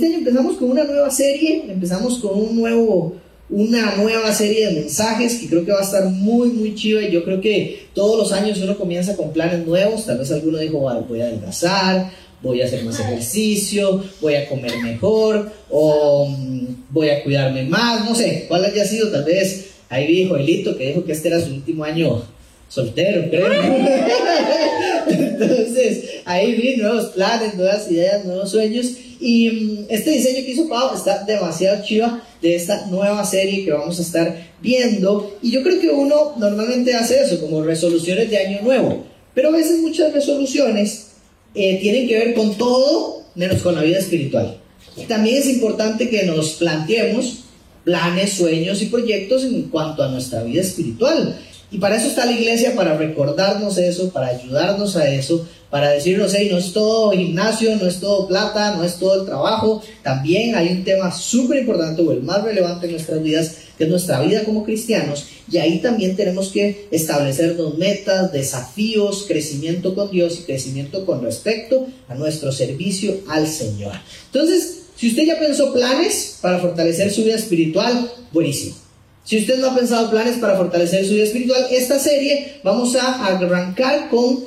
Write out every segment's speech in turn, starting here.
Este año empezamos con una nueva serie, empezamos con un nuevo, una nueva serie de mensajes que creo que va a estar muy, muy chiva y yo creo que todos los años uno comienza con planes nuevos, tal vez alguno dijo, voy a adelgazar, voy a hacer más ejercicio, voy a comer mejor o mm, voy a cuidarme más, no sé, cuál haya sido, tal vez ahí dijo Elito que dijo que este era su último año soltero, creo. Entonces, ahí vi nuevos planes, nuevas ideas, nuevos sueños. Y mm, este diseño que hizo Pau está demasiado chiva de esta nueva serie que vamos a estar viendo. Y yo creo que uno normalmente hace eso, como resoluciones de año nuevo. Pero a veces muchas resoluciones eh, tienen que ver con todo menos con la vida espiritual. También es importante que nos planteemos planes, sueños y proyectos en cuanto a nuestra vida espiritual. Y para eso está la iglesia, para recordarnos eso, para ayudarnos a eso, para decirnos, hey, no es todo gimnasio, no es todo plata, no es todo el trabajo. También hay un tema súper importante o el más relevante en nuestras vidas, que es nuestra vida como cristianos. Y ahí también tenemos que establecernos metas, desafíos, crecimiento con Dios y crecimiento con respecto a nuestro servicio al Señor. Entonces, si usted ya pensó planes para fortalecer su vida espiritual, buenísimo. Si usted no ha pensado planes para fortalecer su vida espiritual, esta serie vamos a arrancar con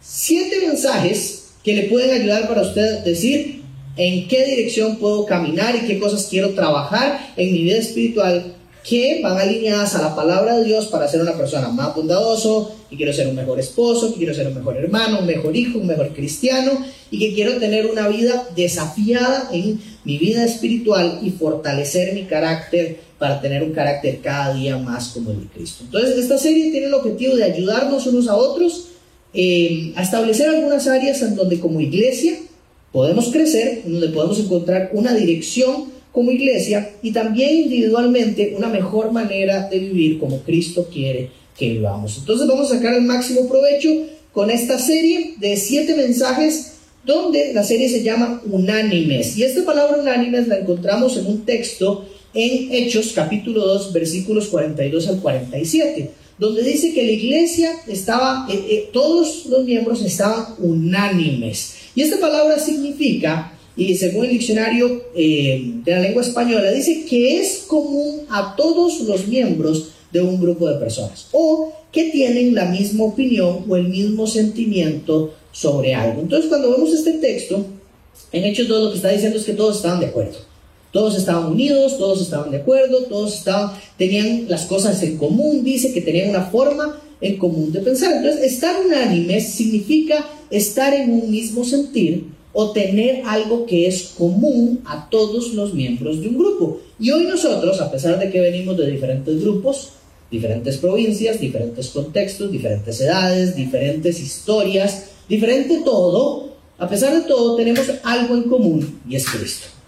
siete mensajes que le pueden ayudar para usted decir en qué dirección puedo caminar y qué cosas quiero trabajar en mi vida espiritual que van alineadas a la palabra de Dios para ser una persona más bondadoso, y quiero ser un mejor esposo, que quiero ser un mejor hermano, un mejor hijo, un mejor cristiano, y que quiero tener una vida desafiada en mi vida espiritual y fortalecer mi carácter para tener un carácter cada día más como el de Cristo. Entonces, esta serie tiene el objetivo de ayudarnos unos a otros eh, a establecer algunas áreas en donde como iglesia podemos crecer, en donde podemos encontrar una dirección como iglesia y también individualmente una mejor manera de vivir como Cristo quiere que vivamos. Entonces vamos a sacar el máximo provecho con esta serie de siete mensajes donde la serie se llama Unánimes. Y esta palabra unánimes la encontramos en un texto en Hechos capítulo 2 versículos 42 al 47, donde dice que la iglesia estaba, eh, eh, todos los miembros estaban unánimes. Y esta palabra significa y según el diccionario eh, de la lengua española, dice que es común a todos los miembros de un grupo de personas o que tienen la misma opinión o el mismo sentimiento sobre algo. Entonces, cuando vemos este texto, en Hechos 2 lo que está diciendo es que todos estaban de acuerdo. Todos estaban unidos, todos estaban de acuerdo, todos estaban, tenían las cosas en común, dice que tenían una forma en común de pensar. Entonces, estar unánime significa estar en un mismo sentir o tener algo que es común a todos los miembros de un grupo. Y hoy nosotros, a pesar de que venimos de diferentes grupos, diferentes provincias, diferentes contextos, diferentes edades, diferentes historias, diferente todo, a pesar de todo tenemos algo en común y es Cristo.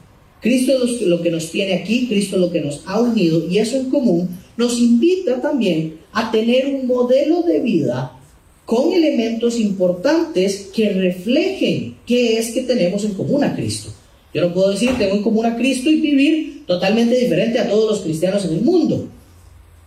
Cristo es lo que nos tiene aquí, Cristo es lo que nos ha unido y eso en común nos invita también a tener un modelo de vida con elementos importantes que reflejen qué es que tenemos en común a Cristo. Yo no puedo decir tengo en común a Cristo y vivir totalmente diferente a todos los cristianos en el mundo.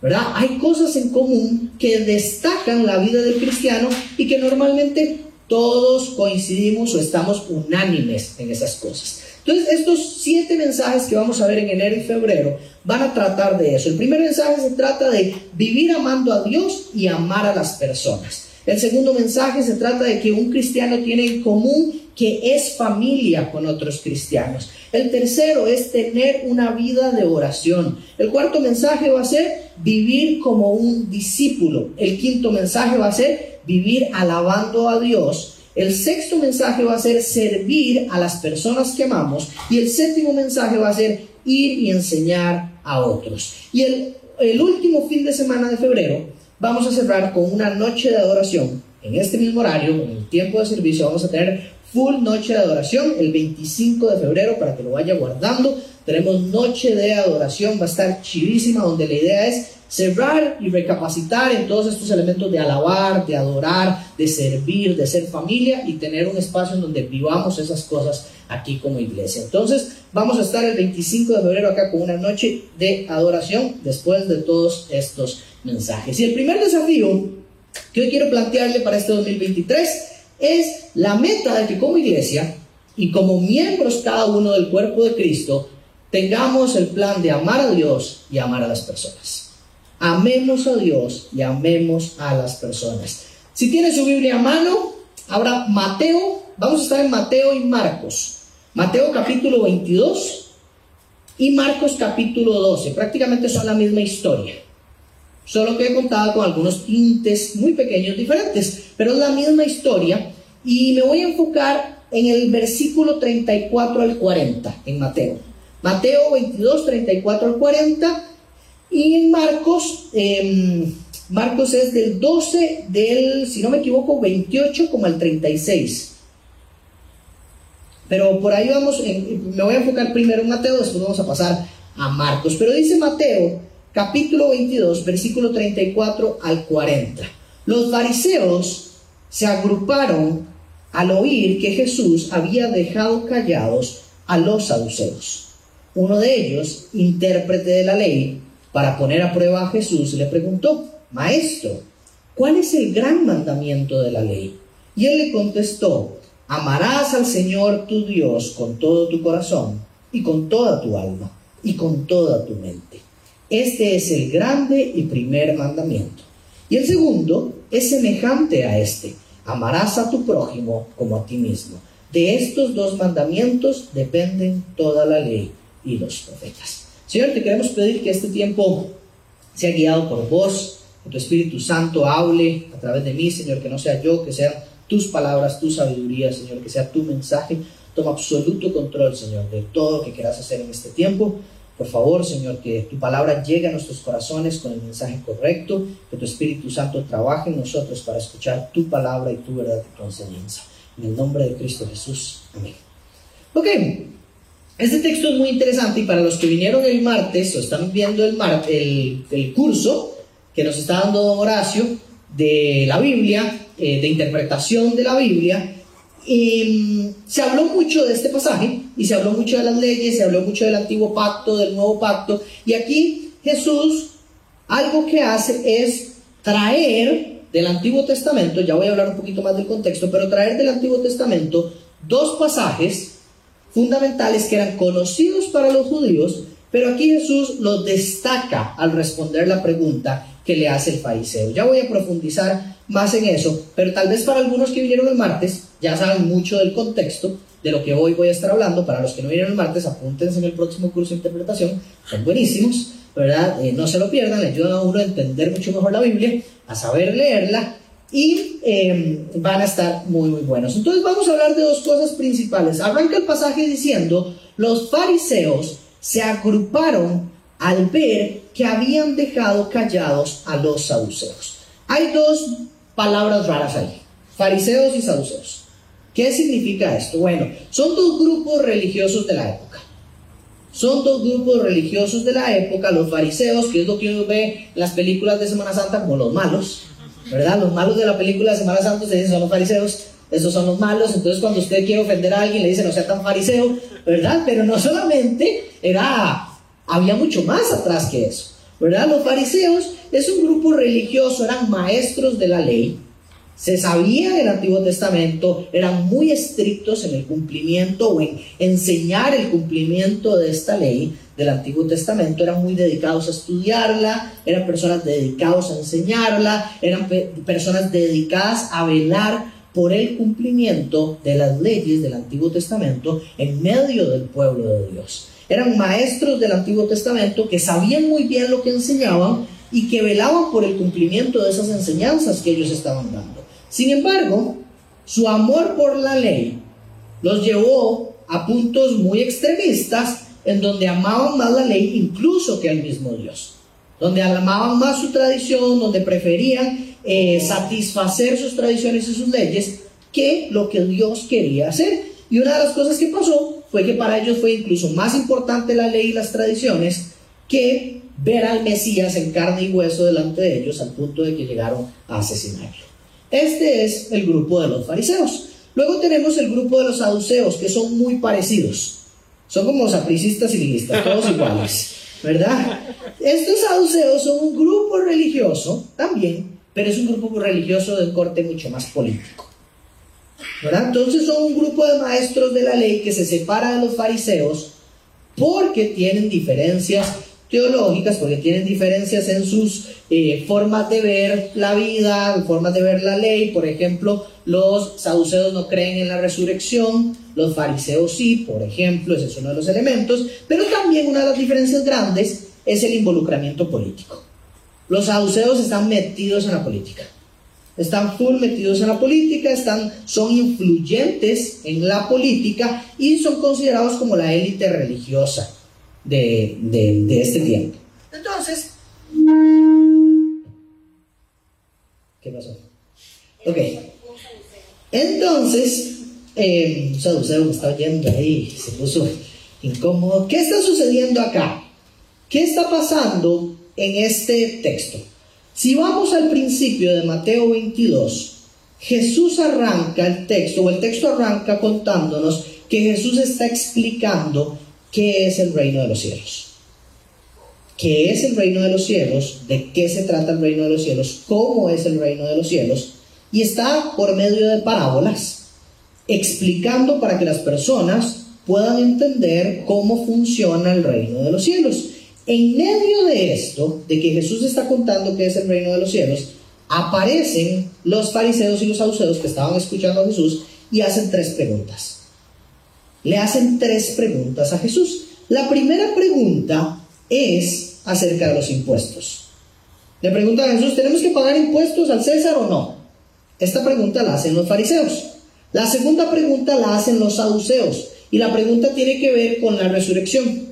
¿Verdad? Hay cosas en común que destacan la vida del cristiano y que normalmente todos coincidimos o estamos unánimes en esas cosas. Entonces, estos siete mensajes que vamos a ver en enero y febrero van a tratar de eso. El primer mensaje se trata de vivir amando a Dios y amar a las personas. El segundo mensaje se trata de que un cristiano tiene en común que es familia con otros cristianos. El tercero es tener una vida de oración. El cuarto mensaje va a ser vivir como un discípulo. El quinto mensaje va a ser vivir alabando a Dios. El sexto mensaje va a ser servir a las personas que amamos. Y el séptimo mensaje va a ser ir y enseñar a otros. Y el, último fin de semana de febrero vamos a cerrar con una noche de adoración. En este mismo horario, en el tiempo de servicio, vamos a tener full noche de adoración el 25 de febrero para que lo vaya guardando. Tenemos noche de adoración, va a estar chivísima, donde la idea es cerrar y recapacitar en todos estos elementos de alabar, de adorar, de servir, de ser familia y tener un espacio en donde vivamos esas cosas aquí como iglesia. Entonces, vamos a estar el 25 de febrero acá con una noche de adoración después de todos estos mensajes. Y el primer desafío que hoy quiero plantearle para este 2023 es la meta de que como iglesia y como miembros cada uno del cuerpo de Cristo, tengamos el plan de amar a Dios y amar a las personas. Amemos a Dios y amemos a las personas. Si tiene su Biblia a mano, habrá Mateo, vamos a estar en Mateo y Marcos. Mateo capítulo 22 y Marcos capítulo 12. Prácticamente son la misma historia. Solo que he contado con algunos tintes muy pequeños diferentes, pero es la misma historia y me voy a enfocar en el versículo 34 al 40 en Mateo. Mateo 22, 34 al 40 y en Marcos, em, Marcos es del 12 del, si no me equivoco, 28 como al 36. Pero por ahí vamos, me voy a enfocar primero en Mateo, después vamos a pasar a Marcos. Pero dice Mateo, capítulo 22, versículo 34 al 40. Los fariseos se agruparon al oír que Jesús había dejado callados a los saduceos. Uno de ellos, intérprete de la ley, para poner a prueba a Jesús, le preguntó, Maestro, ¿cuál es el gran mandamiento de la ley? Y él le contestó, Amarás al Señor tu Dios con todo tu corazón y con toda tu alma y con toda tu mente. Este es el grande y primer mandamiento. Y el segundo es semejante a este. Amarás a tu prójimo como a ti mismo. De estos dos mandamientos dependen toda la ley y los profetas. Señor, te queremos pedir que este tiempo sea guiado por vos, que tu Espíritu Santo hable a través de mí, Señor, que no sea yo, que sea tus palabras, tu sabiduría, Señor, que sea tu mensaje. Toma absoluto control, Señor, de todo lo que quieras hacer en este tiempo. Por favor, Señor, que tu palabra llegue a nuestros corazones con el mensaje correcto, que tu Espíritu Santo trabaje en nosotros para escuchar tu palabra y tu verdad y tu enseñanza. En el nombre de Cristo Jesús. Amén. Ok, este texto es muy interesante y para los que vinieron el martes o están viendo el, el, el curso que nos está dando Horacio de la Biblia, eh, de interpretación de la Biblia, em, se habló mucho de este pasaje y se habló mucho de las leyes, se habló mucho del antiguo pacto, del nuevo pacto, y aquí Jesús algo que hace es traer del Antiguo Testamento, ya voy a hablar un poquito más del contexto, pero traer del Antiguo Testamento dos pasajes fundamentales que eran conocidos para los judíos, pero aquí Jesús los destaca al responder la pregunta que le hace el fariseo. Ya voy a profundizar más en eso, pero tal vez para algunos que vinieron el martes ya saben mucho del contexto de lo que hoy voy a estar hablando. Para los que no vinieron el martes, apúntense en el próximo curso de interpretación, son buenísimos, ¿verdad? Eh, no se lo pierdan, le ayudan a uno a entender mucho mejor la Biblia, a saber leerla y em, van a estar muy, muy buenos. Entonces vamos a hablar de dos cosas principales. Arranca el pasaje diciendo, los fariseos se agruparon al ver que habían dejado callados a los saduceos. Hay dos palabras raras ahí, fariseos y saduceos. ¿Qué significa esto? Bueno, son dos grupos religiosos de la época. Son dos grupos religiosos de la época, los fariseos, que es lo que uno ve en las películas de Semana Santa como los malos, ¿verdad? Los malos de la película de Semana Santa dicen son los fariseos, esos son los malos, entonces cuando usted quiere ofender a alguien le dice no sea tan fariseo, ¿verdad? Pero no solamente era, había mucho más atrás que eso, ¿verdad? Los fariseos es un grupo religioso, eran maestros de la ley, se sabía en el Antiguo Testamento, eran muy estrictos en el cumplimiento o en enseñar el cumplimiento de esta ley del Antiguo Testamento, eran muy dedicados a estudiarla, eran personas dedicadas a enseñarla, eran personas dedicadas a velar por el cumplimiento de las leyes del Antiguo Testamento en medio del pueblo de Dios. Eran maestros del Antiguo Testamento que sabían muy bien lo que enseñaban y que velaban por el cumplimiento de esas enseñanzas que ellos estaban dando. Sin embargo, su amor por la ley los llevó a puntos muy extremistas en donde amaban más la ley incluso que al mismo Dios, donde amaban más su tradición, donde preferían eh, satisfacer sus tradiciones y sus leyes que lo que Dios quería hacer. Y una de las cosas que pasó fue que para ellos fue incluso más importante la ley y las tradiciones que ver al Mesías en carne y hueso delante de ellos al punto de que llegaron a asesinarlo. Este es el grupo de los fariseos. Luego tenemos el grupo de los saduceos, que son muy parecidos. Son como sapricistas y ligistas, todos iguales, ¿verdad? Estos saduceos son un grupo religioso también, pero es un grupo religioso de corte mucho más político. Entonces son un grupo de maestros de la ley que se separa de los fariseos porque tienen diferencias teológicas, porque tienen diferencias en sus eh, formas de ver la vida, formas de ver la ley. Por ejemplo, los saduceos no creen en la resurrección, los fariseos sí, por ejemplo, ese es uno de los elementos. Pero también una de las diferencias grandes es el involucramiento político. Los saduceos están metidos en la política están full metidos en la política, están, son influyentes en la política y son considerados como la élite religiosa de, este tiempo. Entonces, ¿qué pasó? Ok. Entonces, eh, saduceo me está oyendo ahí, se puso incómodo. ¿Qué está sucediendo acá? ¿Qué está pasando en este texto? Si vamos al principio de Mateo 22, Jesús arranca el texto, o el texto arranca contándonos que Jesús está explicando qué es el reino de los cielos. ¿Qué es el reino de los cielos? ¿De qué se trata el reino de los cielos? ¿Cómo es el reino de los cielos? Y está por medio de parábolas, explicando para que las personas puedan entender cómo funciona el reino de los cielos. En medio de esto, de que Jesús está contando que es el reino de los cielos, aparecen los fariseos y los saduceos que estaban escuchando a Jesús y hacen tres preguntas. Le hacen tres preguntas a Jesús. La primera pregunta es acerca de los impuestos. Le preguntan a Jesús, ¿tenemos que pagar impuestos al César o no? Esta pregunta la hacen los fariseos. La segunda pregunta la hacen los saduceos. Y la pregunta tiene que ver con la resurrección.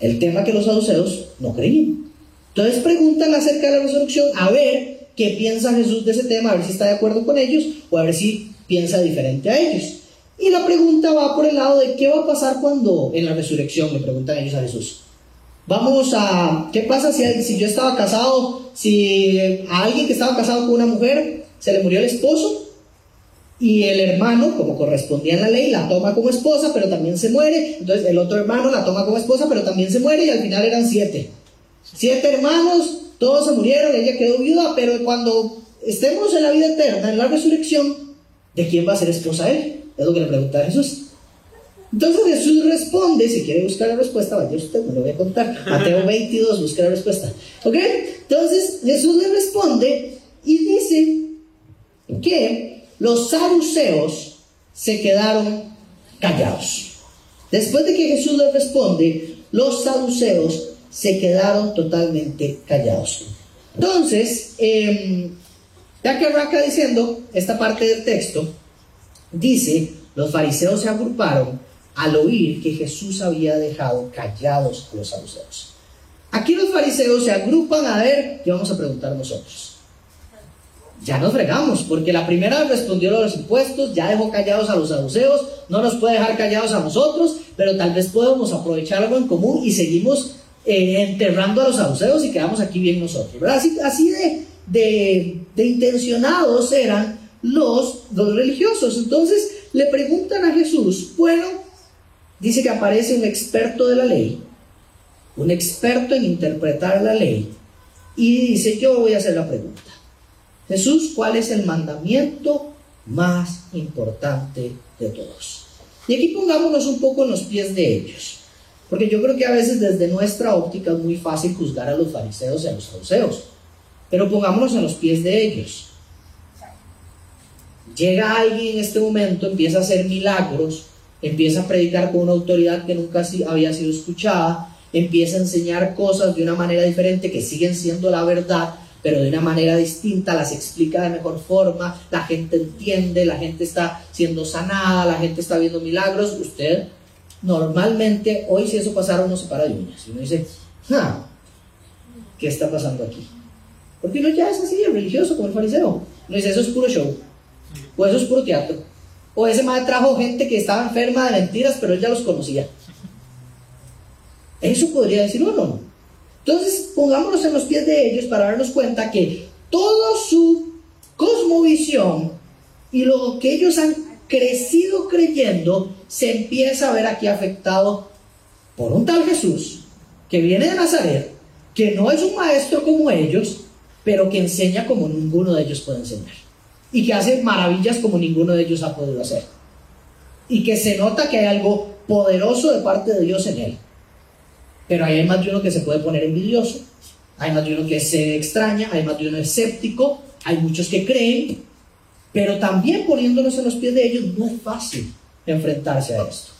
El tema que los saduceos no creían. Entonces preguntan acerca de la resurrección a ver qué piensa Jesús de ese tema, a ver si está de acuerdo con ellos o a ver si piensa diferente a ellos. Y la pregunta va por el lado de qué va a pasar cuando en la resurrección, le preguntan ellos a Jesús. Vamos a, ¿qué pasa si, si yo estaba casado, si a alguien que estaba casado con una mujer se le murió el esposo y el hermano, como correspondía en la ley, la toma como esposa, pero también se muere. Entonces el otro hermano la toma como esposa, pero también se muere y al final eran siete. Siete hermanos, todos se murieron, ella quedó viuda, pero cuando estemos en la vida eterna, en la resurrección, ¿de quién va a ser esposa él? Es lo que le pregunta a Jesús. Entonces Jesús responde, si quiere buscar la respuesta, vaya usted, me lo voy a contar. Mateo 22, busca la respuesta. ¿Ok? Entonces Jesús le responde y dice que los saduceos se quedaron callados. Después de que Jesús les responde, los saduceos se quedaron totalmente callados. Entonces, eh, ya que arranca diciendo esta parte del texto, dice, los fariseos se agruparon al oír que Jesús había dejado callados a los saduceos. Aquí los fariseos se agrupan a ver qué vamos a preguntar nosotros ya nos fregamos, porque la primera respondió los impuestos, ya dejó callados a los saduceos, no nos puede dejar callados a nosotros, pero tal vez podemos aprovechar algo en común y seguimos eh, enterrando a los saduceos y quedamos aquí bien nosotros. Así de, de, intencionados eran los, los religiosos. Entonces le preguntan a Jesús, bueno, dice que aparece un experto de la ley, un experto en interpretar la ley, y dice, yo voy a hacer la pregunta. Jesús, ¿cuál es el mandamiento más importante de todos? Y aquí pongámonos un poco en los pies de ellos. Porque yo creo que a veces desde nuestra óptica es muy fácil juzgar a los fariseos y a los saduceos. Pero pongámonos en los pies de ellos. Llega alguien en este momento, empieza a hacer milagros, empieza a predicar con una autoridad que nunca había sido escuchada, empieza a enseñar cosas de una manera diferente que siguen siendo la verdad, pero de una manera distinta, las explica de mejor forma, la gente entiende, la gente está siendo sanada, la gente está viendo milagros. Usted normalmente, hoy si eso pasara, uno se para de uñas y uno dice, ¿qué está pasando aquí? Porque uno ya es así, religioso como el fariseo. Uno dice, eso es puro show, o eso es puro teatro, o ese madre trajo gente que estaba enferma de mentiras, pero él ya los conocía. Eso podría decir uno. Entonces, pongámonos en los pies de ellos para darnos cuenta que toda su cosmovisión y lo que ellos han crecido creyendo se empieza a ver aquí afectado por un tal Jesús que viene de Nazaret, que no es un maestro como ellos, pero que enseña como ninguno de ellos puede enseñar. y que hace maravillas como ninguno de ellos ha podido hacer. Y que se nota que hay algo poderoso de parte de Dios en él. Pero hay más de uno que se puede poner envidioso, hay más de uno que se extraña, hay más de uno escéptico, hay muchos que creen, pero también poniéndonos en los pies de ellos no es fácil enfrentarse a esto.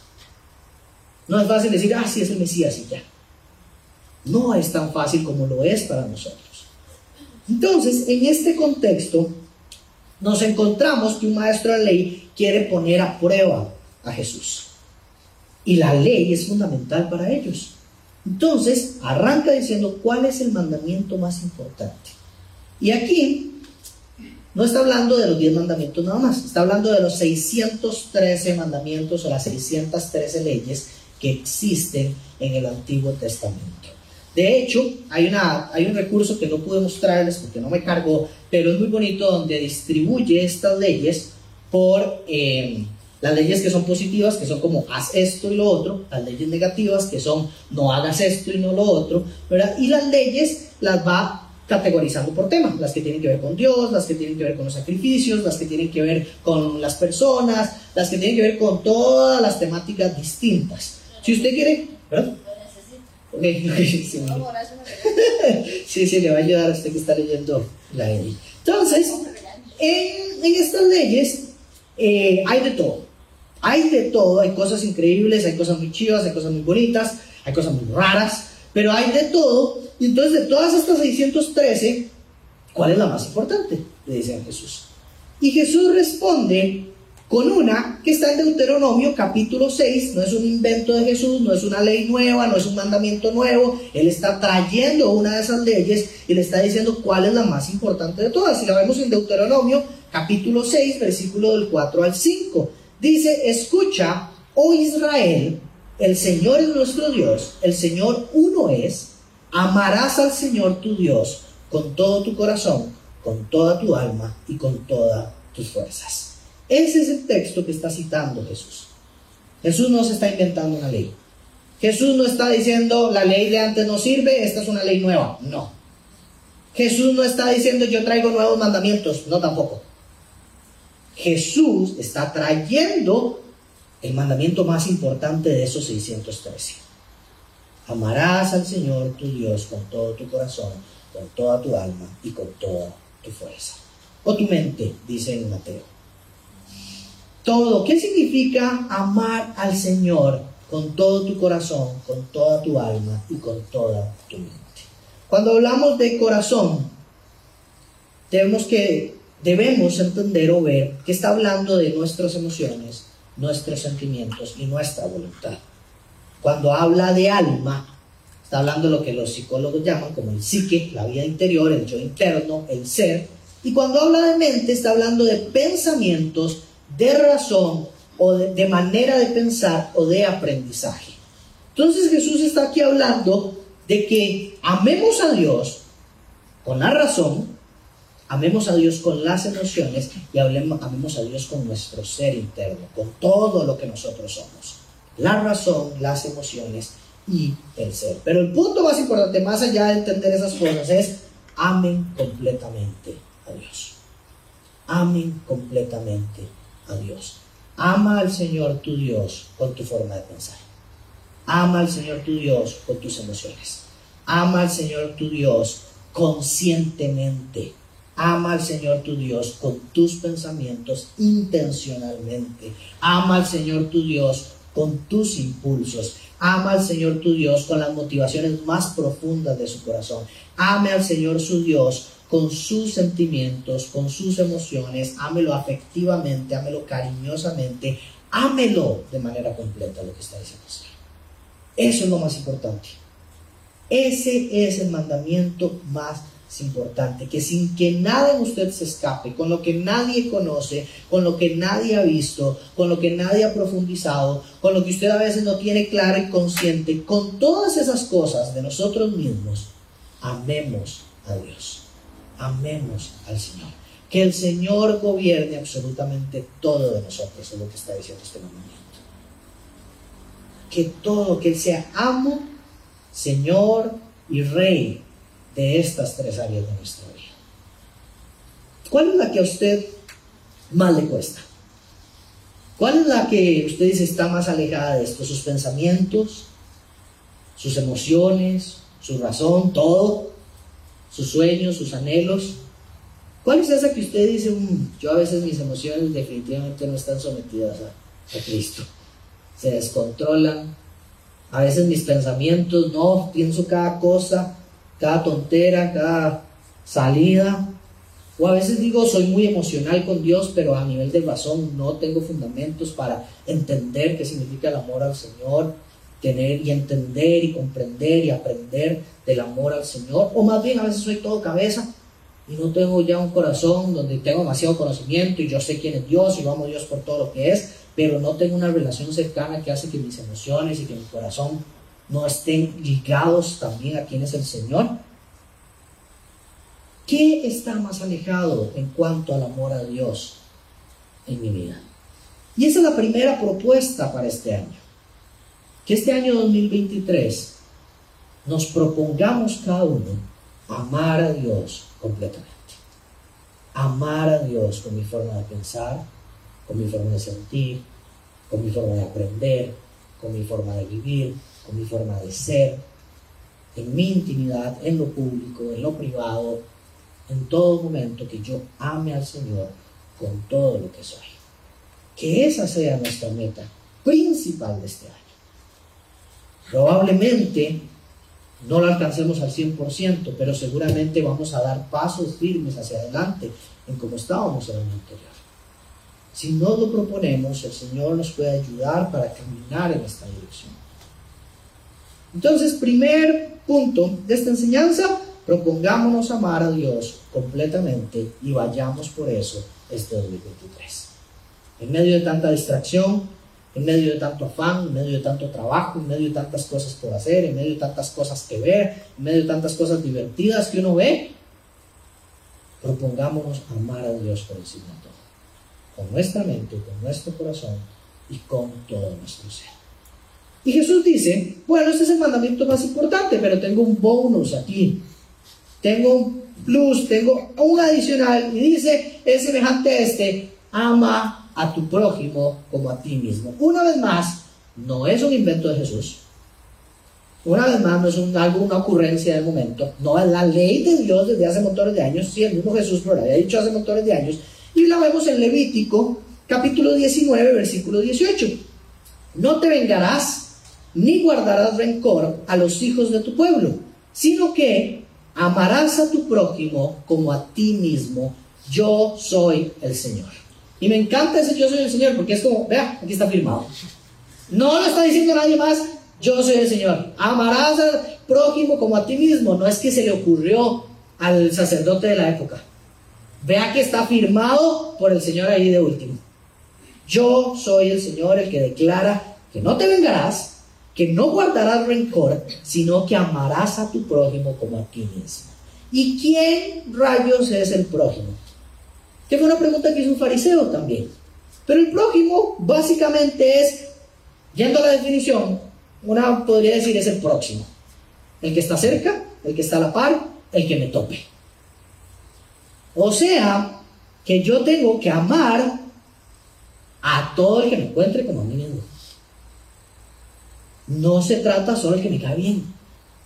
No es fácil decir, ah, sí es el Mesías y ya. No es tan fácil como lo es para nosotros. Entonces, en este contexto, nos encontramos que un maestro de ley quiere poner a prueba a Jesús. Y la ley es fundamental para ellos. Entonces, arranca diciendo cuál es el mandamiento más importante. Y aquí no está hablando de los 10 mandamientos nada más, está hablando de los 613 mandamientos o las 613 leyes que existen en el Antiguo Testamento. De hecho, hay, una, hay un recurso que no pude mostrarles porque no me cargó, pero es muy bonito donde distribuye estas leyes por eh, las leyes que son positivas, que son como haz esto y lo otro, las leyes negativas, que son no hagas esto y no lo otro, ¿verdad? Y las leyes las va categorizando por tema, las que tienen que ver con Dios, las que tienen que ver con los sacrificios, las que tienen que ver con las personas, las que tienen que ver con todas las temáticas distintas. Si usted quiere, ¿verdad? sí. sí, le va a ayudar a usted que está leyendo la ley. Entonces, en, estas leyes eh, hay de todo. Hay de todo, hay cosas increíbles, hay cosas muy chivas, hay cosas muy bonitas, hay cosas muy raras, pero hay de todo. Y entonces, de todas estas 613, ¿cuál es la más importante? Le dice a Jesús. Y Jesús responde con una que está en Deuteronomio capítulo 6, no es un invento de Jesús, no es una ley nueva, no es un mandamiento nuevo, Él está trayendo una de esas leyes y le está diciendo cuál es la más importante de todas. Y la vemos en Deuteronomio capítulo 6, versículo del 4 al 5. Dice, escucha, oh Israel, el Señor es nuestro Dios, el Señor uno es, amarás al Señor tu Dios con todo tu corazón, con toda tu alma y con todas tus fuerzas. Ese es el texto que está citando Jesús. Jesús no se está inventando una ley. Jesús no está diciendo la ley de antes no sirve, esta es una ley nueva. No. Jesús no está diciendo yo traigo nuevos mandamientos. No tampoco. Jesús está trayendo el mandamiento más importante de esos 613. Amarás al Señor tu Dios con todo tu corazón, con toda tu alma y con toda tu fuerza. O tu mente, dice en Mateo todo. ¿Qué significa amar al Señor con todo tu corazón, con toda tu alma y con toda tu mente? Cuando hablamos de corazón, que debemos entender o ver que está hablando de nuestras emociones, nuestros sentimientos y nuestra voluntad. Cuando habla de alma, está hablando de lo que los psicólogos llaman como el psique, la vida interior, el yo interno, el ser. Y cuando habla de mente, está hablando de pensamientos, de razón o de, manera de pensar o de aprendizaje. Entonces Jesús está aquí hablando de que amemos a Dios con la razón, amemos a Dios con las emociones y amemos a Dios con nuestro ser interno, con todo lo que nosotros somos. La razón, las emociones y el ser. Pero el punto más importante, más allá de entender esas cosas, es amen completamente a Dios. Amen completamente a Dios. Ama al Señor tu Dios con tu forma de pensar. Ama al Señor tu Dios con tus emociones. Ama al Señor tu Dios conscientemente. Ama al Señor tu Dios con tus pensamientos intencionalmente. Ama al Señor tu Dios con tus impulsos. Ama al Señor tu Dios con las motivaciones más profundas de su corazón. Ame al Señor su Dios con sus sentimientos, con sus emociones, ámelo afectivamente, ámelo cariñosamente, ámelo de manera completa, lo que está diciendo Eso es lo más importante. Ese es el mandamiento más importante, que sin que nada en usted se escape, con lo que nadie conoce, con lo que nadie ha visto, con lo que nadie ha profundizado, con lo que usted a veces no tiene claro y consciente, con todas esas cosas de nosotros mismos, amemos a Dios amemos al Señor. Que el Señor gobierne absolutamente todo de nosotros, es lo que está diciendo este mandamiento. Que todo, que Él sea amo, Señor y Rey de estas tres áreas de nuestra vida. ¿Cuál es la que a usted más le cuesta? ¿Cuál es la que usted dice está más alejada de esto? ¿Sus pensamientos? ¿Sus emociones? ¿Su razón? ¿Todo? ¿Sus sueños? ¿Sus anhelos? ¿Cuál es esa que usted dice, mm, yo a veces mis emociones definitivamente no están sometidas a, a Cristo? Se descontrolan. A veces mis pensamientos, no, pienso cada cosa, cada tontera, cada salida. O a veces digo, soy muy emocional con Dios, pero a nivel de razón no tengo fundamentos para entender qué significa el amor al Señor, tener y entender y comprender y aprender del amor al Señor. O más bien a veces soy todo cabeza y no tengo ya un corazón donde tengo demasiado conocimiento y yo sé quién es Dios y amo a Dios por todo lo que es, pero no tengo una relación cercana que hace que mis emociones y que mi corazón no estén ligados también a quién es el Señor. ¿Qué está más alejado en cuanto al amor a Dios en mi vida? Y esa es la primera propuesta para este año. Que este año 2023 nos propongamos cada uno amar a Dios completamente. Amar a Dios con mi forma de pensar, con mi forma de sentir, con mi forma de aprender, con mi forma de vivir, con mi forma de ser, en mi intimidad, en lo público, en lo privado, en todo momento que yo ame al Señor con todo lo que soy. Que esa sea nuestra meta principal de este año. Probablemente no lo alcancemos al 100%, pero seguramente vamos a dar pasos firmes hacia adelante en como estábamos el año anterior. Si no lo proponemos, el Señor nos puede ayudar para caminar en esta dirección. Entonces, primer punto de esta enseñanza, Propongámonos amar a Dios completamente y vayamos por eso este 2023. En medio de tanta distracción, en medio de tanto afán, en medio de tanto trabajo, en medio de tantas cosas por hacer, en medio de tantas cosas que ver, en medio de tantas cosas divertidas que uno ve, propongámonos amar a Dios por encima de todo. Con nuestra mente, con nuestro corazón y con todo nuestro ser. Y Jesús dice, bueno, este es el mandamiento más importante, pero tengo un bonus aquí tengo un plus, tengo un adicional y dice, es semejante a este, ama a tu prójimo como a ti mismo. Una vez más, no es un invento de Jesús. Una vez más, no es algo, una ocurrencia del momento. No, es la ley de Dios desde hace montones de años. Sí, el mismo Jesús lo había dicho hace montones de años. Y la vemos en Levítico, capítulo 19, versículo 18. No te vengarás ni guardarás rencor a los hijos de tu pueblo, sino que Amarás a tu prójimo como a ti mismo. Yo soy el Señor. Y me encanta ese yo soy el Señor porque es como, vea, aquí está firmado. No lo está diciendo nadie más, yo soy el Señor. Amarás al prójimo como a ti mismo. No es que se le ocurrió al sacerdote de la época. Vea que está firmado por el Señor ahí de último. Yo soy el Señor el que declara que no te vengarás, que no guardarás rencor, sino que amarás a tu prójimo como a ti mismo. ¿Y quién rayos es el prójimo? Que fue una pregunta que hizo un fariseo también. Pero el prójimo básicamente es, yendo a la definición, una podría decir es el próximo. El que está cerca, el que está a la par, el que me tope. O sea, que yo tengo que amar a todo el que me encuentre como a mí mismo. No se trata solo el que me cae bien.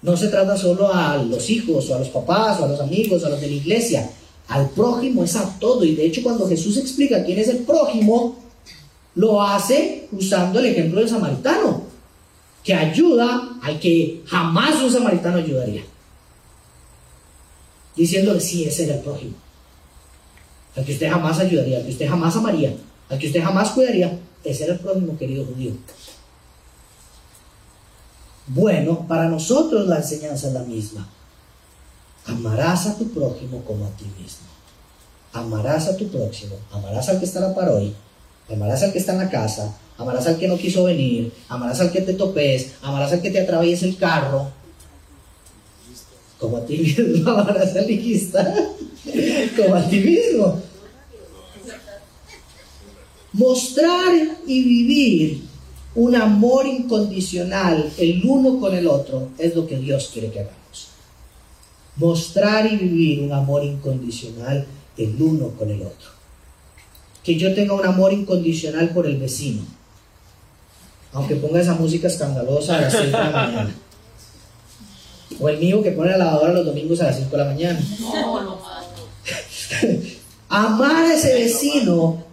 No se trata solo a los hijos o a los papás o a los amigos o a los de la iglesia. Al prójimo es a todo. Y de hecho cuando Jesús explica quién es el prójimo, lo hace usando el ejemplo del samaritano, que ayuda al que jamás un samaritano ayudaría. Diciéndole, sí, ese era el prójimo. Al que usted jamás ayudaría, al que usted jamás amaría, al que usted jamás cuidaría, ese era el prójimo, querido judío. Bueno, para nosotros la enseñanza es la misma. Amarás a tu prójimo como a ti mismo. Amarás a tu próximo. Amarás al que está a la. Amarás al que está en la casa. Amarás al que no quiso venir. Amarás al que te topes. Amarás al que te atraviese el carro. Como a ti mismo. Amarás al hijista. como a ti mismo. Mostrar y vivir un amor incondicional el uno con el otro es lo que Dios quiere que hagamos. Mostrar y vivir un amor incondicional el uno con el otro. que yo tenga un amor incondicional por el vecino. Aunque ponga esa música escandalosa a las 6 de la mañana. O el mío que pone la lavadora los domingos a las 5 de la mañana. amar a ese vecino,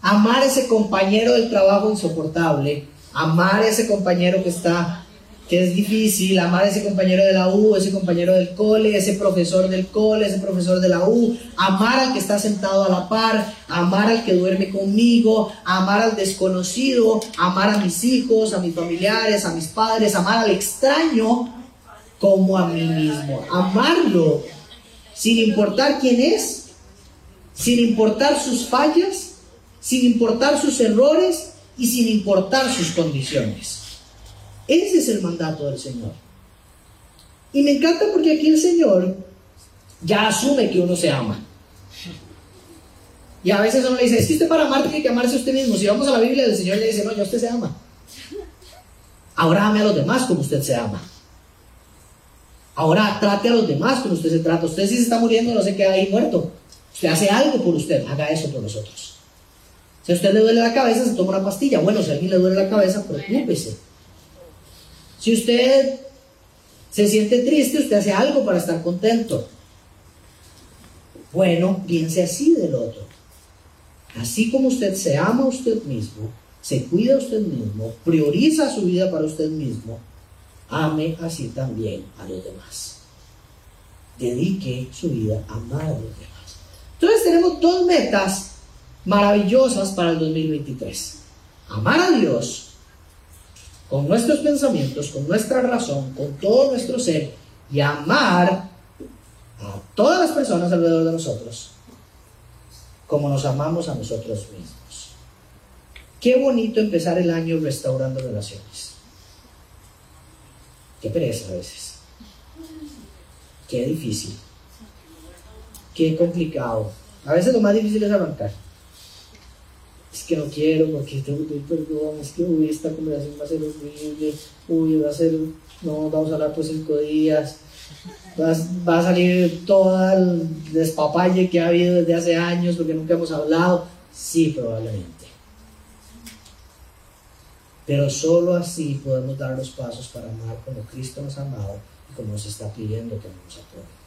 amar a ese compañero del trabajo insoportable, amar a ese compañero que está que es difícil amar a ese compañero de la U, ese compañero del cole, ese profesor del cole, ese profesor de la U, amar al que está sentado a la par, amar al que duerme conmigo, amar al desconocido, amar a mis hijos, a mis familiares, a mis padres, amar al extraño como a mí mismo, amarlo sin importar quién es, sin importar sus fallas, sin importar sus errores y sin importar sus condiciones. Ese es el mandato del Señor. Y me encanta porque aquí el Señor ya asume que uno se ama. Y a veces uno le dice, es que usted para amar tiene que amarse a usted mismo. Si vamos a la Biblia, el Señor le dice, no, ya usted se ama. Ahora ame a los demás como usted se ama. Ahora trate a los demás como usted se trata. Usted si se está muriendo no se queda ahí muerto. Usted hace algo por usted, haga eso por nosotros. Si a usted le duele la cabeza, se toma una pastilla. Bueno, si a alguien le duele la cabeza, preocúpese. Si usted se siente triste, usted hace algo para estar contento. Bueno, piense así del otro. Así como usted se ama a usted mismo, se cuida a usted mismo, prioriza su vida para usted mismo, ame así también a los demás. Dedique su vida a amar a los demás. Entonces tenemos dos metas maravillosas para el 2023. Amar a Dios con nuestros pensamientos, con nuestra razón, con todo nuestro ser y amar a todas las personas alrededor de nosotros como nos amamos a nosotros mismos. Qué bonito empezar el año restaurando relaciones. Qué pereza a veces. Qué difícil. Qué complicado. A veces lo más difícil es arrancar es que no quiero porque tengo que pedir perdón, es que uy, esta conversación va a ser horrible, uy, va a ser, no, vamos a hablar por cinco días, va, a salir todo el despapalle que ha habido desde hace años porque nunca hemos hablado, sí, probablemente. Pero solo así podemos dar los pasos para amar como Cristo nos ha amado y como nos está pidiendo que nos apoye.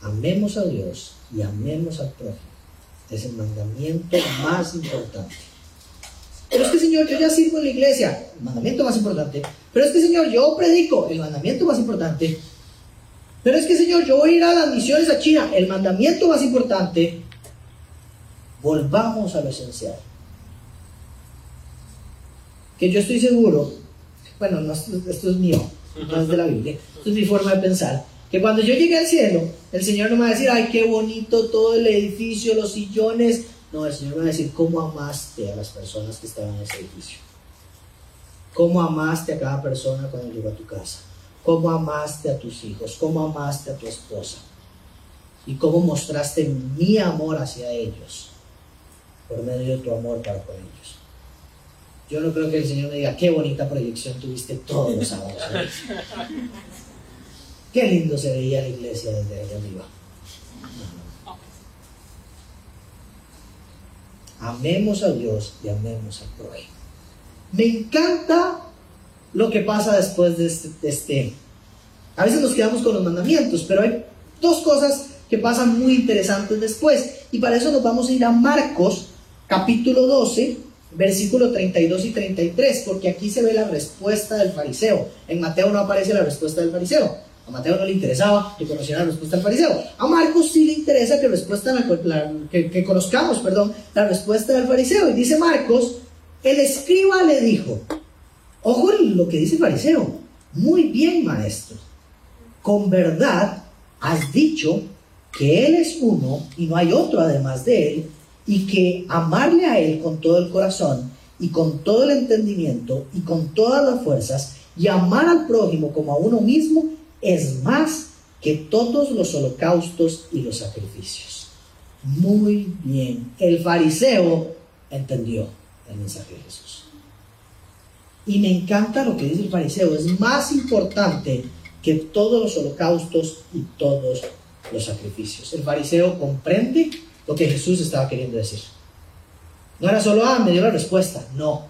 Amemos a Dios y amemos al prójimo. Es el mandamiento más importante. Pero es que, Señor, yo ya sirvo en la iglesia, el mandamiento más importante. Pero es que, Señor, yo predico, el mandamiento más importante. Pero es que, Señor, yo voy a ir a las misiones a China, el mandamiento más importante. Volvamos a lo esencial. Que yo estoy seguro, bueno, esto es mío, no es de la Biblia, esto es mi forma de pensar que cuando yo llegue al cielo, el Señor no me va a decir, ay, qué bonito todo el edificio, los sillones. No, el Señor me va a decir, ¿cómo amaste a las personas que estaban en ese edificio? ¿Cómo amaste a cada persona cuando llegó a tu casa? ¿Cómo amaste a tus hijos? ¿Cómo amaste a tu esposa? ¿Y cómo mostraste mi amor hacia ellos? Por medio de tu amor para con ellos. Yo no creo que el Señor me diga, qué bonita proyección tuviste todos los sábados. Qué lindo se veía la iglesia desde allá arriba. Amemos a Dios y amemos al prójimo. Me encanta lo que pasa después de este, de este, A veces nos quedamos con los mandamientos, pero hay dos cosas que pasan muy interesantes después. Y para eso nos vamos a ir a Marcos, capítulo 12, versículo 32 y 33, porque aquí se ve la respuesta del fariseo. En Mateo no aparece la respuesta del fariseo. A Mateo no le interesaba que conociera la respuesta del fariseo. A Marcos sí le interesa que, respuesta que, conozcamos perdón, la respuesta del fariseo. Y dice Marcos, el escriba le dijo, ojo lo que dice el fariseo, muy bien maestro, con verdad has dicho que Él es uno y no hay otro además de Él, y que amarle a Él con todo el corazón y con todo el entendimiento y con todas las fuerzas, y amar al prójimo como a uno mismo, es más que todos los holocaustos y los sacrificios. Muy bien, el fariseo entendió el mensaje de Jesús. Y me encanta lo que dice el fariseo, es más importante que todos los holocaustos y todos los sacrificios. El fariseo comprende lo que Jesús estaba queriendo decir. No era solo, ah, me dio la respuesta. No.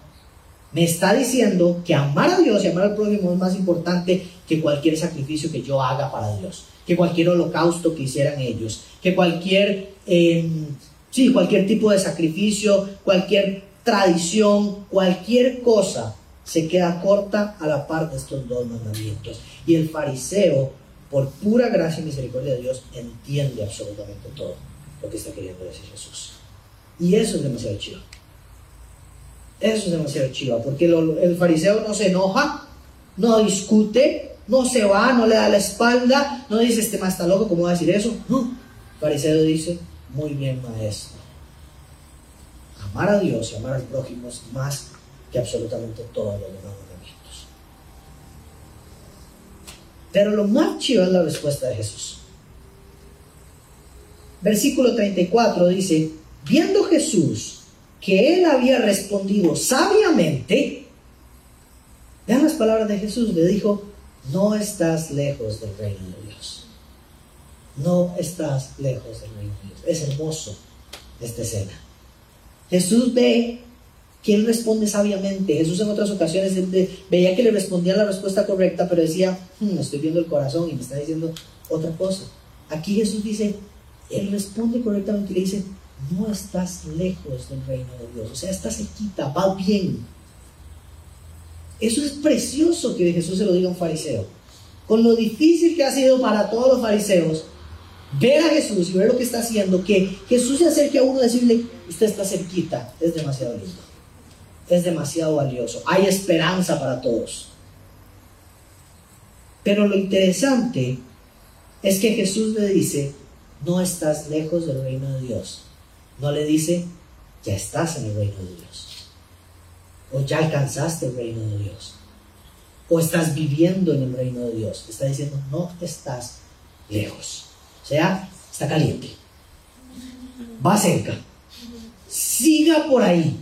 Me está diciendo que amar a Dios y amar al prójimo es más importante que cualquier sacrificio que yo haga para Dios, que cualquier holocausto que hicieran ellos, que cualquier, em, sí, cualquier tipo de sacrificio, cualquier tradición, cualquier cosa se queda corta a la par de estos dos mandamientos. Y el fariseo, por pura gracia y misericordia de Dios, entiende absolutamente todo lo que está queriendo decir Jesús. Y eso es demasiado chido. Eso es demasiado chido, porque el fariseo no se enoja, no discute, no se va, no le da la espalda, no dice, este más está loco, ¿cómo va a decir eso? No, fariseo dice, muy bien maestro. Amar a Dios y amar al prójimo es más que absolutamente todos los demás mandamientos. Pero lo más chido es la respuesta de Jesús. Versículo 34 dice, viendo Jesús que él había respondido sabiamente, vean las palabras de Jesús, le dijo, no estás lejos del reino de Dios. No estás lejos del reino de Dios. Es hermoso esta escena. Jesús ve que él responde sabiamente. Jesús en otras ocasiones veía que le respondía la respuesta correcta, pero decía, hmm, estoy viendo el corazón y me está diciendo otra cosa. Aquí Jesús dice, él responde correctamente y le dice, no estás lejos del reino de Dios, o sea, estás cerquita, va bien. Eso es precioso que Jesús se lo diga a un fariseo. Con lo difícil que ha sido para todos los fariseos ver a Jesús y ver lo que está haciendo, que Jesús se acerque a uno y decirle, usted está cerquita, es demasiado lindo, es demasiado valioso, hay esperanza para todos. Pero lo interesante es que Jesús le dice, no estás lejos del reino de Dios. No le dice, ya estás en el reino de Dios. O ya alcanzaste el reino de Dios. O estás viviendo en el reino de Dios. Está diciendo, no estás lejos. O sea, está caliente. Va cerca. Siga por ahí.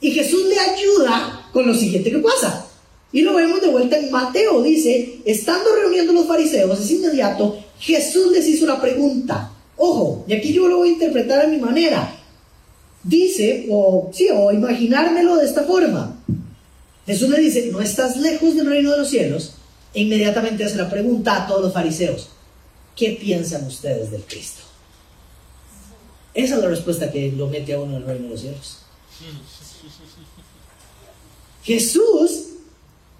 Y Jesús le ayuda con lo siguiente que pasa. Y lo vemos de vuelta en Mateo. Dice, estando reuniendo los fariseos, es inmediato, Jesús les hizo una pregunta. Ojo, y aquí yo lo voy a interpretar a mi manera. Dice, o sí, o imaginármelo de esta forma. Jesús le dice, no estás lejos del reino de los cielos. E inmediatamente hace la pregunta a todos los fariseos, ¿qué piensan ustedes del Cristo? Esa es la respuesta que lo mete a uno en el reino de los cielos. Jesús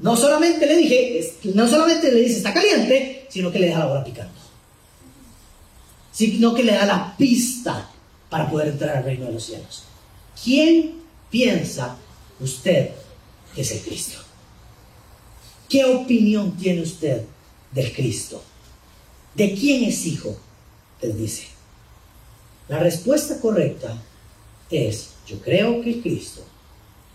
no solamente le dije, no solamente le dice está caliente, sino que le deja la bola picando sino que le da la pista para poder entrar al reino de los cielos. ¿Quién piensa usted que es el Cristo? ¿Qué opinión tiene usted del Cristo? ¿De quién es hijo? Él dice. La respuesta correcta es, yo creo que el Cristo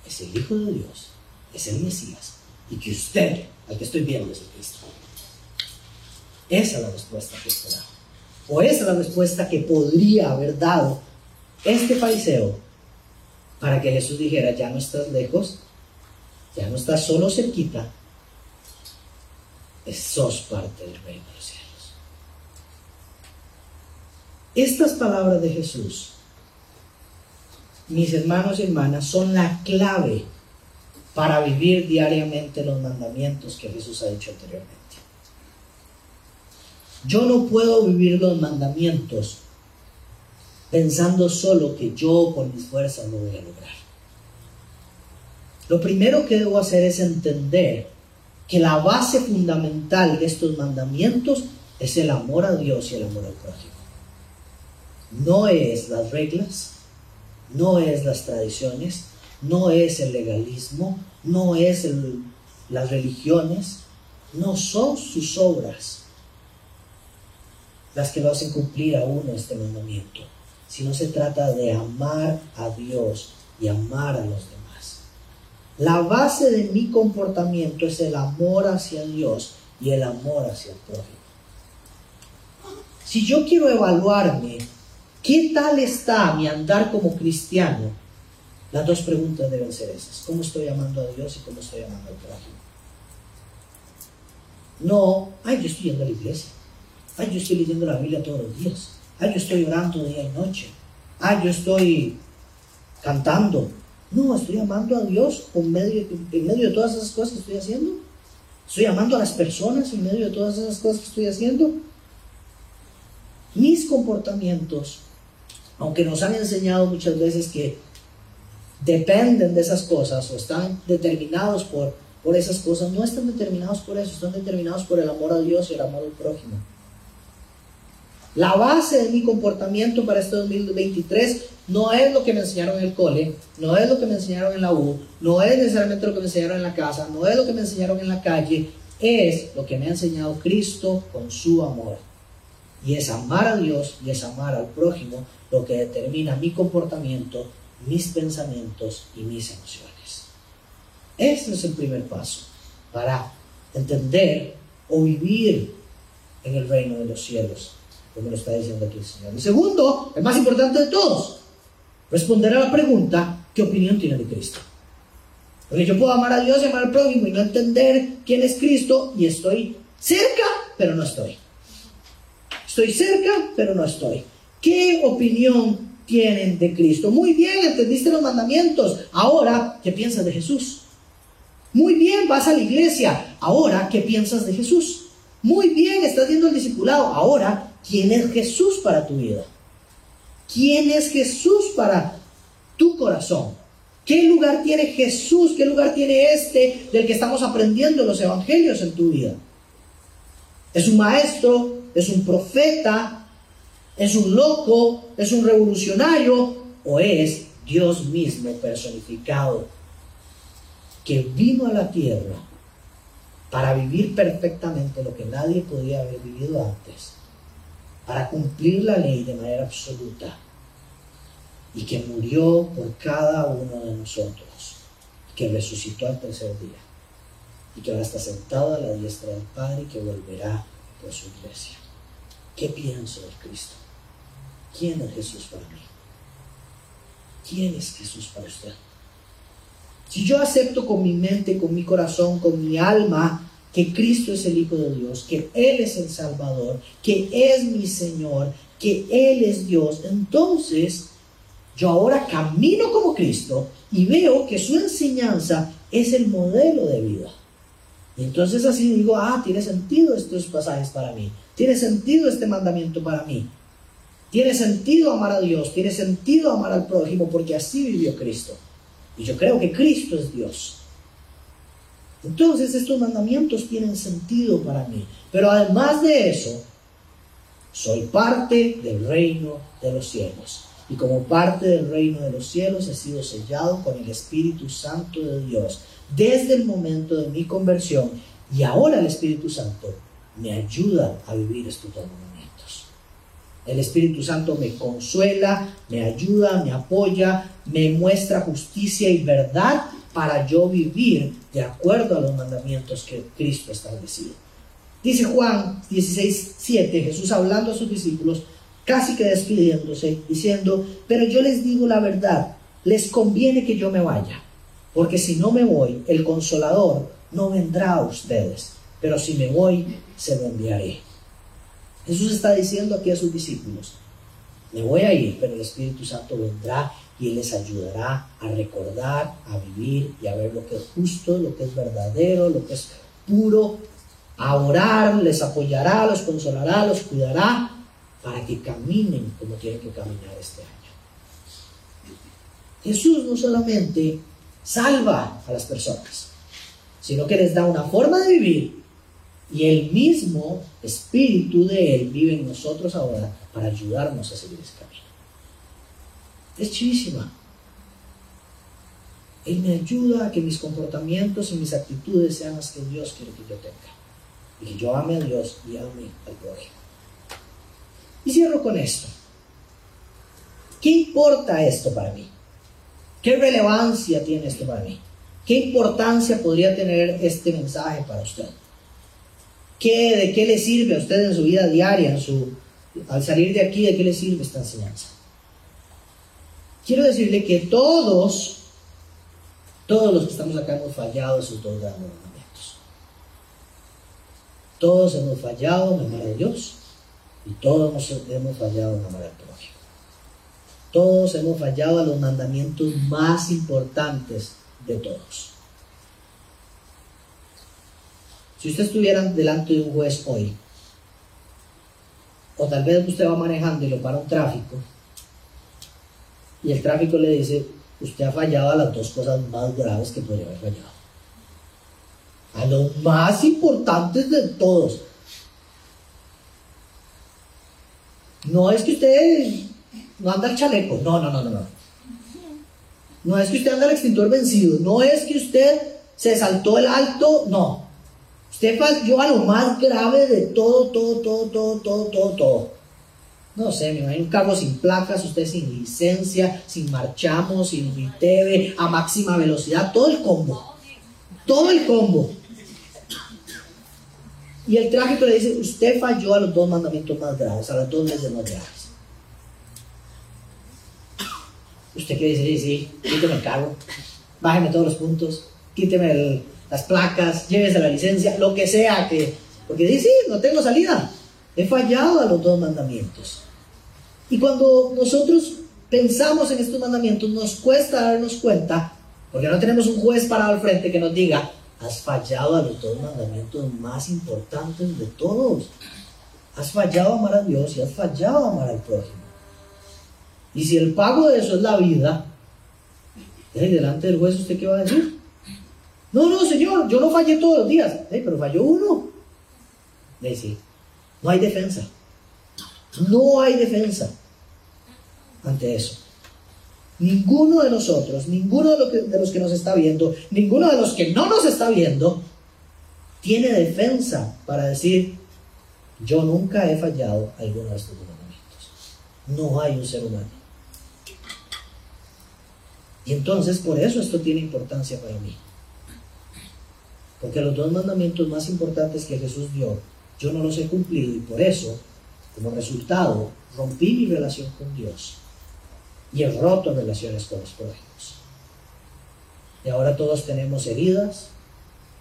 es el Hijo de Dios, es el Mesías, y que usted, al que estoy viendo, es el Cristo. Esa es la respuesta que esperaba. O esa es la respuesta que podría haber dado este fariseo para que Jesús dijera, ya no estás lejos, ya no estás solo cerquita, sos parte del reino de los cielos. Estas palabras de Jesús, mis hermanos y hermanas, son la clave para vivir diariamente los mandamientos que Jesús ha dicho anteriormente. Yo no puedo vivir los mandamientos pensando solo que yo con mis fuerzas lo voy a lograr. Lo primero que debo hacer es entender que la base fundamental de estos mandamientos es el amor a Dios y el amor al prójimo. No es las reglas, no es las tradiciones, no es el legalismo, no es las religiones, no son sus obras las que lo hacen cumplir a uno este mandamiento, sino se trata de amar a Dios y amar a los demás. La base de mi comportamiento es el amor hacia Dios y el amor hacia el prójimo. Si yo quiero evaluarme, ¿qué tal está mi andar como cristiano? Las dos preguntas deben ser esas. ¿Cómo estoy amando a Dios y cómo estoy amando al prójimo? No, ay, yo estoy yendo a la iglesia Ay, yo estoy leyendo la Biblia todos los días. Ay, yo estoy orando día y noche. Ay, yo estoy cantando. No, estoy amando a Dios medio, en medio de todas esas cosas que estoy haciendo. Estoy amando a las personas en medio de todas esas cosas que estoy haciendo. Mis comportamientos, aunque nos han enseñado muchas veces que dependen de esas cosas o están determinados por, por esas cosas, no están determinados por eso, están determinados por el amor a Dios y el amor al prójimo. La base de mi comportamiento para este 2023 no es lo que me enseñaron en el cole, no es lo que me enseñaron en la U, no es necesariamente lo que me enseñaron en la casa, no es lo que me enseñaron en la calle, es lo que me ha enseñado Cristo con su amor. Y es amar a Dios y es amar al prójimo lo que determina mi comportamiento, mis pensamientos y mis emociones. Este es el primer paso para entender o vivir en el reino de los cielos, como lo está diciendo aquí el Señor. El segundo, el más importante de todos, responder a la pregunta, ¿qué opinión tiene de Cristo? Porque yo puedo amar a Dios y amar al prójimo y no entender quién es Cristo y estoy cerca, pero no estoy. Estoy cerca, pero no estoy. ¿Qué opinión tienen de Cristo? Muy bien, entendiste los mandamientos. Ahora, ¿qué piensas de Jesús? Muy bien, vas a la iglesia. Ahora, ¿qué piensas de Jesús? Muy bien, estás viendo el discipulado. Ahora, ¿quién es Jesús para tu vida? ¿Quién es Jesús para tu corazón? ¿Qué lugar tiene Jesús? ¿Qué lugar tiene este del que estamos aprendiendo los evangelios en tu vida? ¿Es un maestro? ¿Es un profeta? ¿Es un loco? ¿Es un revolucionario? ¿O es Dios mismo personificado que vino a la tierra para vivir perfectamente lo que nadie podía haber vivido antes, para cumplir la ley de manera absoluta y que murió por cada uno de nosotros, que resucitó al tercer día y que ahora está sentado a la diestra del Padre y que volverá por su iglesia. ¿Qué pienso de Cristo? ¿Quién es Jesús para mí? ¿Quién es Jesús para usted? Si yo acepto con mi mente, con mi corazón, con mi alma, que Cristo es el Hijo de Dios, que Él es el Salvador, que es mi Señor, que Él es Dios, entonces yo ahora camino como Cristo y veo que su enseñanza es el modelo de vida. Entonces así digo, ah, tiene sentido estos pasajes para mí, tiene sentido este mandamiento para mí, tiene sentido amar a Dios, tiene sentido amar al prójimo, porque así vivió Cristo. Y yo creo que Cristo es Dios. Entonces estos mandamientos tienen sentido para mí. Pero además de eso, soy parte del reino de los cielos. Y como parte del reino de los cielos he sido sellado con el Espíritu Santo de Dios desde el momento de mi conversión. Y ahora el Espíritu Santo me ayuda a vivir estos momentos. El Espíritu Santo me consuela, me ayuda, me apoya, me muestra justicia y verdad para yo vivir de acuerdo a los mandamientos que Cristo ha establecido. Dice Juan 16, 7, Jesús hablando a sus discípulos, casi que despidiéndose, diciendo, pero yo les digo la verdad, les conviene que yo me vaya, porque si no me voy, el consolador no vendrá a ustedes, pero si me voy, se lo enviaré. Jesús está diciendo aquí a sus discípulos, me voy a ir, pero el Espíritu Santo vendrá y Él les ayudará a recordar, a vivir y a ver lo que es justo, lo que es verdadero, lo que es puro, a orar, les apoyará, los consolará, los cuidará para que caminen como tienen que caminar este año. Jesús no solamente salva a las personas, sino que les da una forma de vivir y el mismo Espíritu de Él vive en nosotros ahora para ayudarnos a seguir ese camino. Es chivísima. Él me ayuda a que mis comportamientos y mis actitudes sean las que Dios quiere que yo tenga. Y que yo ame a Dios y ame al prójimo. Y cierro con esto. ¿Qué importa esto para mí? ¿Qué relevancia tiene esto para mí? ¿Qué importancia podría tener este mensaje para usted? ¿Qué, ¿De qué le sirve a usted en su vida diaria, al salir de aquí, de qué le sirve esta enseñanza? Quiero decirle que todos, todos los que estamos acá hemos fallado esos dos grandes mandamientos. Todos hemos fallado en amar a Dios Y todos hemos fallado en amar al prójimo. Todos hemos fallado a los mandamientos más importantes de todos. Si usted estuviera delante de un juez hoy, o tal vez usted va manejando y lo para un tráfico, y el tráfico le dice, usted ha fallado a las dos cosas más graves que podría haber fallado. A los más importantes de todos. No es que usted no anda el chaleco, no, no, no, no, no. No es que usted anda el extintor vencido, no es que usted se saltó el alto, no. Usted falló a lo más grave de todo, todo, todo, todo, todo, todo, todo. No sé, me imagino un carro sin placas, usted sin licencia, sin marchamos, sin ITV, a máxima velocidad, todo el combo. Todo el combo. Y el trágico le dice, usted falló a los dos mandamientos más graves, a las dos leyes más graves. ¿Usted qué dice? Sí, sí, quíteme el carro, bájeme todos los puntos, quíteme las placas, llévese la licencia, lo que sea que... Porque dice, sí, no tengo salida. He fallado a los dos mandamientos. Y cuando nosotros pensamos en estos mandamientos, nos cuesta darnos cuenta, porque no tenemos un juez parado al frente que nos diga, has fallado a los dos mandamientos más importantes de todos. Has fallado a amar a Dios y has fallado a amar al prójimo. Y si el pago de eso es la vida, delante del juez, ¿usted qué va a decir? No, no, señor, yo no fallé todos los días. pero falló uno. Dice, no hay defensa. No hay defensa ante eso. Ninguno de nosotros, ninguno de los, que, nos está viendo, ninguno de los que no nos está viendo, tiene defensa para decir, yo nunca he fallado alguno de estos mandamientos. No hay un ser humano. Y entonces por eso esto tiene importancia para mí. Porque los dos mandamientos más importantes que Jesús dio, yo no los he cumplido y por eso, como resultado, rompí mi relación con Dios y he roto relaciones con los prójimos. Y ahora todos tenemos heridas,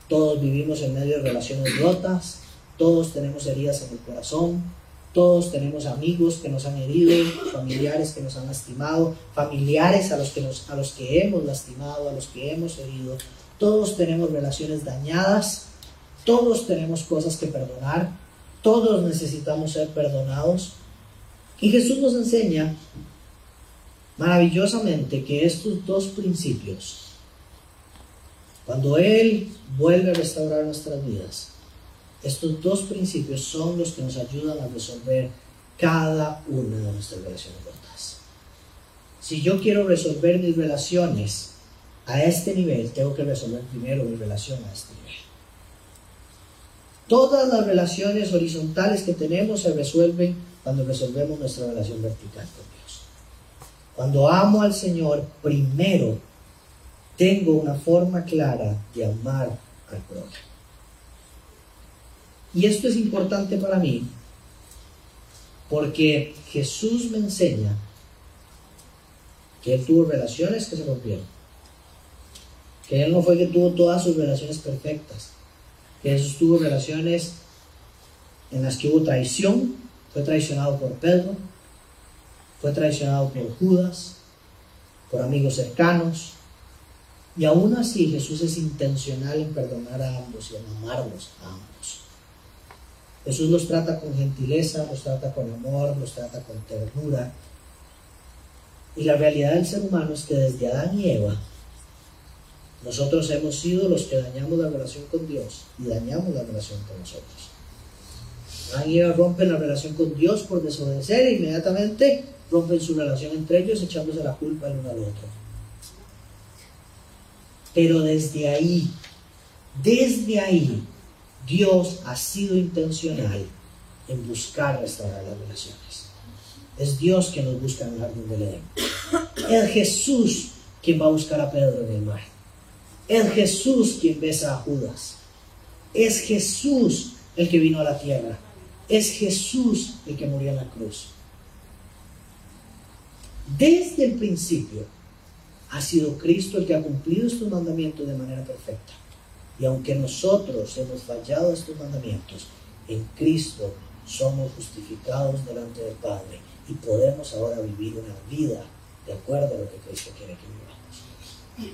todos vivimos en medio de relaciones rotas, todos tenemos heridas en el corazón, todos tenemos amigos que nos han herido, familiares que nos han lastimado, familiares a los que, a los que hemos lastimado, a los que hemos herido. Todos tenemos relaciones dañadas, todos tenemos cosas que perdonar, todos necesitamos ser perdonados. Y Jesús nos enseña maravillosamente que estos dos principios, cuando Él vuelve a restaurar nuestras vidas, estos dos principios son los que nos ayudan a resolver cada una de nuestras relaciones rotas. Si yo quiero resolver mis relaciones a este nivel, tengo que resolver primero mi relación a este nivel. Todas las relaciones horizontales que tenemos se resuelven cuando resolvemos nuestra relación vertical con Dios. Cuando amo al Señor, primero tengo una forma clara de amar al prójimo. Y esto es importante para mí porque Jesús me enseña que Él tuvo relaciones que se rompieron. Que Él no fue que tuvo todas sus relaciones perfectas. Jesús tuvo relaciones en las que hubo traición. Fue traicionado por Pedro. Fue traicionado por Judas. Por amigos cercanos. Y aún así Jesús es intencional en perdonar a ambos y en amarlos a ambos. Jesús los trata con gentileza, los trata con amor, los trata con ternura. Y la realidad del ser humano es que desde Adán y Eva, nosotros hemos sido los que dañamos la relación con Dios y dañamos la relación con nosotros. Adán y Eva rompen la relación con Dios por desobedecer e inmediatamente rompen su relación entre ellos echándose la culpa el uno al otro. Pero desde ahí, desde ahí, Dios ha sido intencional en buscar restaurar las relaciones. Es Dios quien nos busca en el jardín del Edén. Es Jesús quien va a buscar a Pedro en el mar. Es Jesús quien besa a Judas. Es Jesús el que vino a la tierra. Es Jesús el que murió en la cruz. Desde el principio ha sido Cristo el que ha cumplido estos mandamientos de manera perfecta. Y aunque nosotros hemos fallado estos mandamientos, en Cristo somos justificados delante del Padre y podemos ahora vivir una vida de acuerdo a lo que Cristo quiere que vivamos.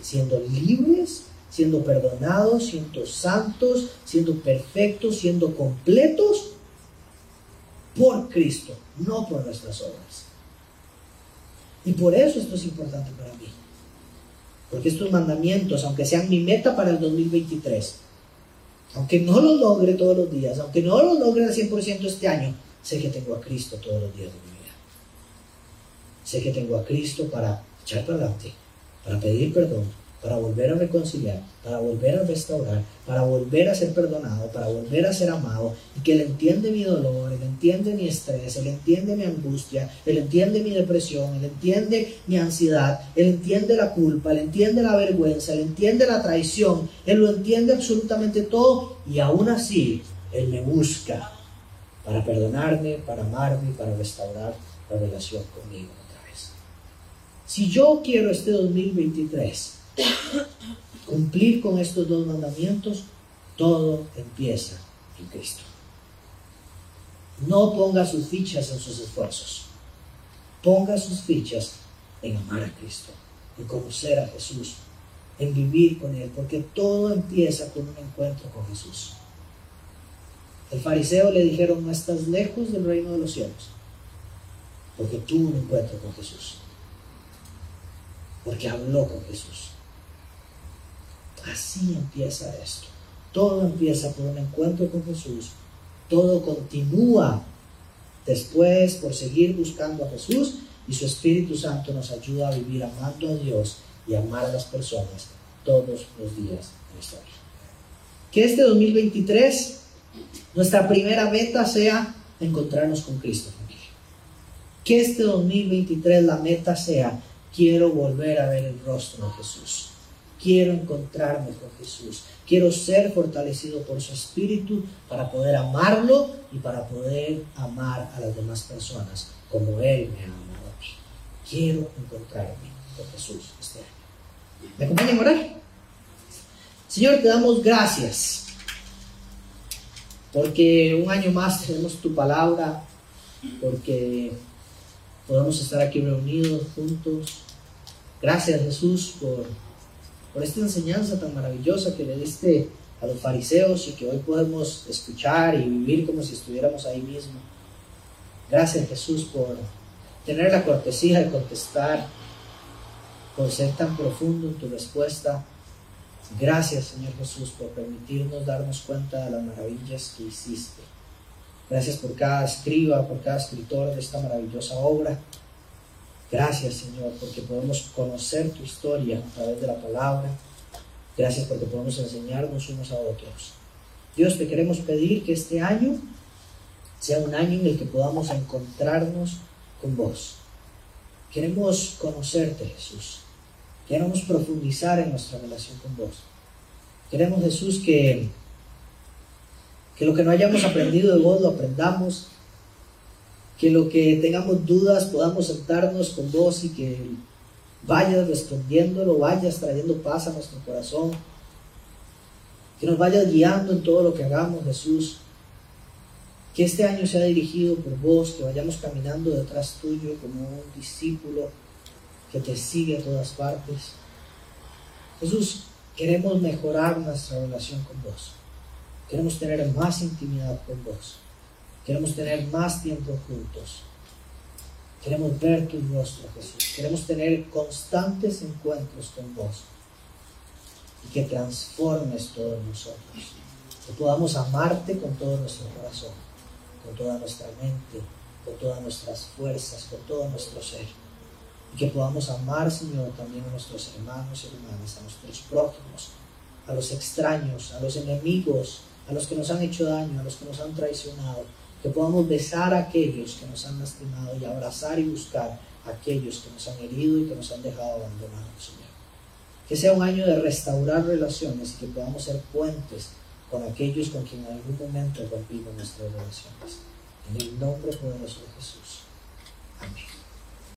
Siendo libres, siendo perdonados, siendo santos, siendo perfectos, siendo completos por Cristo, no por nuestras obras. Y por eso esto es importante para mí. Porque estos mandamientos, aunque sean mi meta para el 2023, aunque no lo logre todos los días, aunque no lo logre al 100% este año, sé que tengo a Cristo todos los días de mi vida. Sé que tengo a Cristo para echar para adelante, para pedir perdón, para volver a reconciliar, para volver a restaurar, para volver a ser perdonado, para volver a ser amado, y que Él entiende mi dolor, Él entiende mi estrés, Él entiende mi angustia, Él entiende mi depresión, Él entiende mi ansiedad, Él entiende la culpa, Él entiende la vergüenza, Él entiende la traición, Él lo entiende absolutamente todo, y aún así Él me busca para perdonarme, para amarme, para restaurar la relación conmigo. Si yo quiero este 2023, cumplir con estos dos mandamientos, todo empieza en Cristo. No ponga sus fichas en sus esfuerzos. Ponga sus fichas en amar a Cristo, en conocer a Jesús, en vivir con Él, porque todo empieza con un encuentro con Jesús. El fariseo le dijeron, no estás lejos del reino de los cielos, porque tuvo un encuentro con Jesús, porque habló con Jesús. Así empieza esto. Todo empieza por un encuentro con Jesús. Todo continúa después por seguir buscando a Jesús y su Espíritu Santo nos ayuda a vivir amando a Dios y amar a las personas todos los días de nuestra vida. Que este 2023 nuestra primera meta sea encontrarnos con Cristo. Que este 2023 la meta sea quiero volver a ver el rostro de Jesús. Quiero encontrarme con Jesús. Quiero ser fortalecido por su Espíritu para poder amarlo y para poder amar a las demás personas como Él me ha amado a mí. Quiero encontrarme con Jesús este año. ¿Me acompañan a orar? Señor, te damos gracias porque un año más tenemos tu palabra, porque podemos estar aquí reunidos juntos. Gracias Jesús por por esta enseñanza tan maravillosa que le diste a los fariseos y que hoy podemos escuchar y vivir como si estuviéramos ahí mismo. Gracias Jesús por tener la cortesía de contestar, por ser tan profundo en tu respuesta. Gracias Señor Jesús por permitirnos darnos cuenta de las maravillas que hiciste. Gracias por cada escriba, por cada escritor de esta maravillosa obra. Gracias, Señor, porque podemos conocer tu historia a través de la palabra. Gracias porque podemos enseñarnos unos a otros. Dios, te queremos pedir que este año sea un año en el que podamos encontrarnos con vos. Queremos conocerte, Jesús. Queremos profundizar en nuestra relación con vos. Queremos, Jesús, que, que lo que no hayamos aprendido de vos lo aprendamos que lo que tengamos dudas podamos sentarnos con vos y que vayas respondiéndolo, vayas trayendo paz a nuestro corazón, que nos vayas guiando en todo lo que hagamos, Jesús. Que este año sea dirigido por vos, que vayamos caminando detrás tuyo como un discípulo que te sigue a todas partes. Jesús, queremos mejorar nuestra relación con vos. Queremos tener más intimidad con vos. Queremos tener más tiempo juntos. Queremos ver tu rostro, Jesús. Queremos tener constantes encuentros con vos. Y que transformes todos nosotros. Que podamos amarte con todo nuestro corazón, con toda nuestra mente, con todas nuestras fuerzas, con todo nuestro ser. Y que podamos amar, Señor, también a nuestros hermanos y hermanas, a nuestros prójimos, a los extraños, a los enemigos, a los que nos han hecho daño, a los que nos han traicionado que podamos besar a aquellos que nos han lastimado y abrazar y buscar a aquellos que nos han herido y que nos han dejado abandonados, Señor. Que sea un año de restaurar relaciones y que podamos ser puentes con aquellos con quien en algún momento rompimos nuestras relaciones. En el nombre poderoso de Jesús.